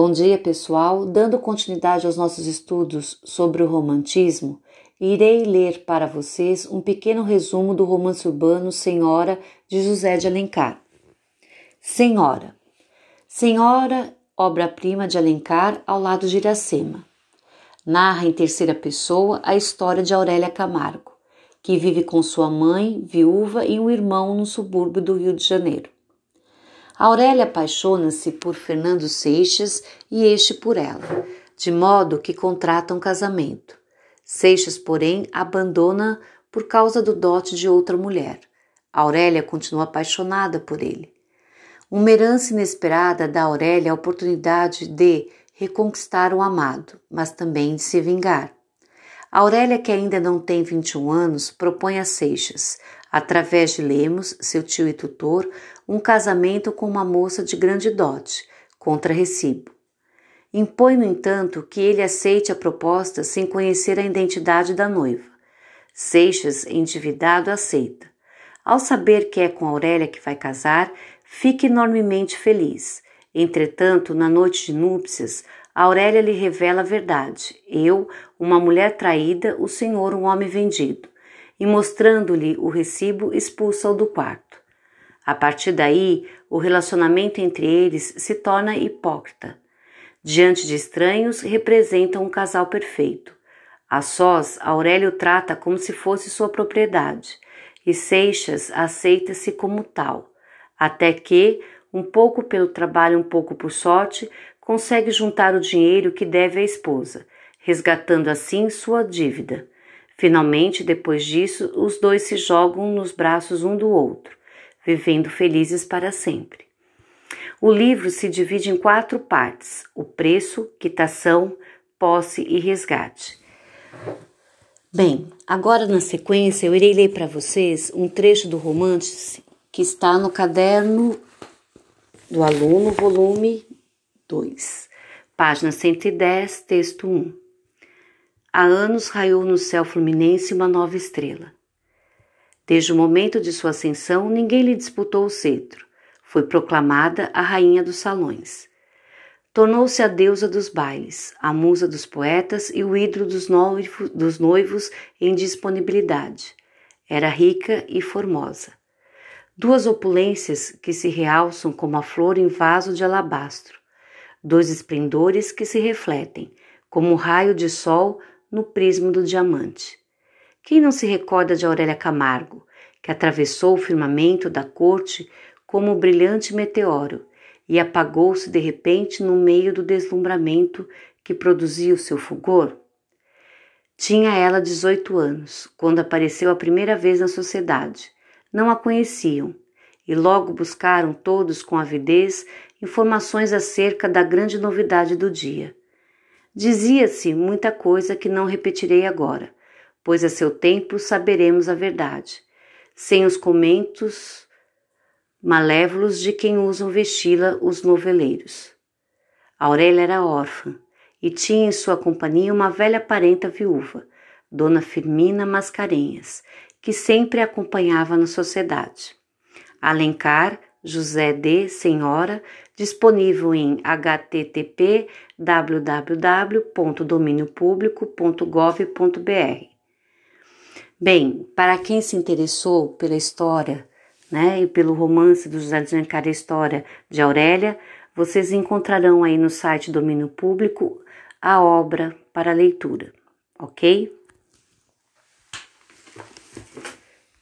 Bom dia, pessoal. Dando continuidade aos nossos estudos sobre o romantismo, irei ler para vocês um pequeno resumo do romance urbano Senhora de José de Alencar. Senhora. Senhora, obra-prima de Alencar ao lado de Iracema. Narra em terceira pessoa a história de Aurélia Camargo, que vive com sua mãe, viúva, e um irmão no subúrbio do Rio de Janeiro. Aurélia apaixona-se por Fernando Seixas e este por ela, de modo que contratam casamento. Seixas, porém, abandona por causa do dote de outra mulher. Aurélia continua apaixonada por ele. Uma herança inesperada dá a Aurélia a oportunidade de reconquistar o amado, mas também de se vingar. Aurélia, que ainda não tem 21 anos, propõe a Seixas, através de Lemos, seu tio e tutor, um casamento com uma moça de grande dote, contra recibo. Impõe, no entanto, que ele aceite a proposta sem conhecer a identidade da noiva. Seixas, endividado, aceita. Ao saber que é com Aurélia que vai casar, fica enormemente feliz. Entretanto, na noite de núpcias, Aurélia lhe revela a verdade. Eu, uma mulher traída, o senhor, um homem vendido. E mostrando-lhe o recibo, expulsa-o do quarto. A partir daí, o relacionamento entre eles se torna hipócrita. Diante de estranhos, representam um casal perfeito. A sós, Aurélio trata como se fosse sua propriedade, e Seixas aceita-se como tal, até que, um pouco pelo trabalho, um pouco por sorte, consegue juntar o dinheiro que deve à esposa, resgatando assim sua dívida. Finalmente, depois disso, os dois se jogam nos braços um do outro vivendo felizes para sempre. O livro se divide em quatro partes: o preço, quitação, posse e resgate. Bem, agora na sequência eu irei ler para vocês um trecho do romance que está no caderno do aluno, volume 2, página 110, texto 1. Há anos raiou no céu fluminense uma nova estrela. Desde o momento de sua ascensão, ninguém lhe disputou o cetro. Foi proclamada a rainha dos salões. Tornou-se a deusa dos bailes, a musa dos poetas e o ídolo dos noivos, dos noivos em disponibilidade. Era rica e formosa. Duas opulências que se realçam como a flor em vaso de alabastro. Dois esplendores que se refletem, como o raio de sol no prisma do diamante. Quem não se recorda de Aurélia Camargo, que atravessou o firmamento da corte como um brilhante meteoro e apagou-se de repente no meio do deslumbramento que produzia o seu fulgor? Tinha ela 18 anos, quando apareceu a primeira vez na sociedade. Não a conheciam e logo buscaram todos com avidez informações acerca da grande novidade do dia. Dizia-se muita coisa que não repetirei agora, pois a seu tempo saberemos a verdade, sem os comentos malévolos de quem usam vesti-la os noveleiros. Aurélia era órfã e tinha em sua companhia uma velha parenta viúva, Dona Firmina Mascarenhas, que sempre a acompanhava na sociedade. Alencar, José D. Senhora, disponível em http www.dominiopublico.gov.br. Bem, para quem se interessou pela história, né, e pelo romance do José de Alencar, história de Aurélia, vocês encontrarão aí no site Domínio Público a obra para leitura, ok?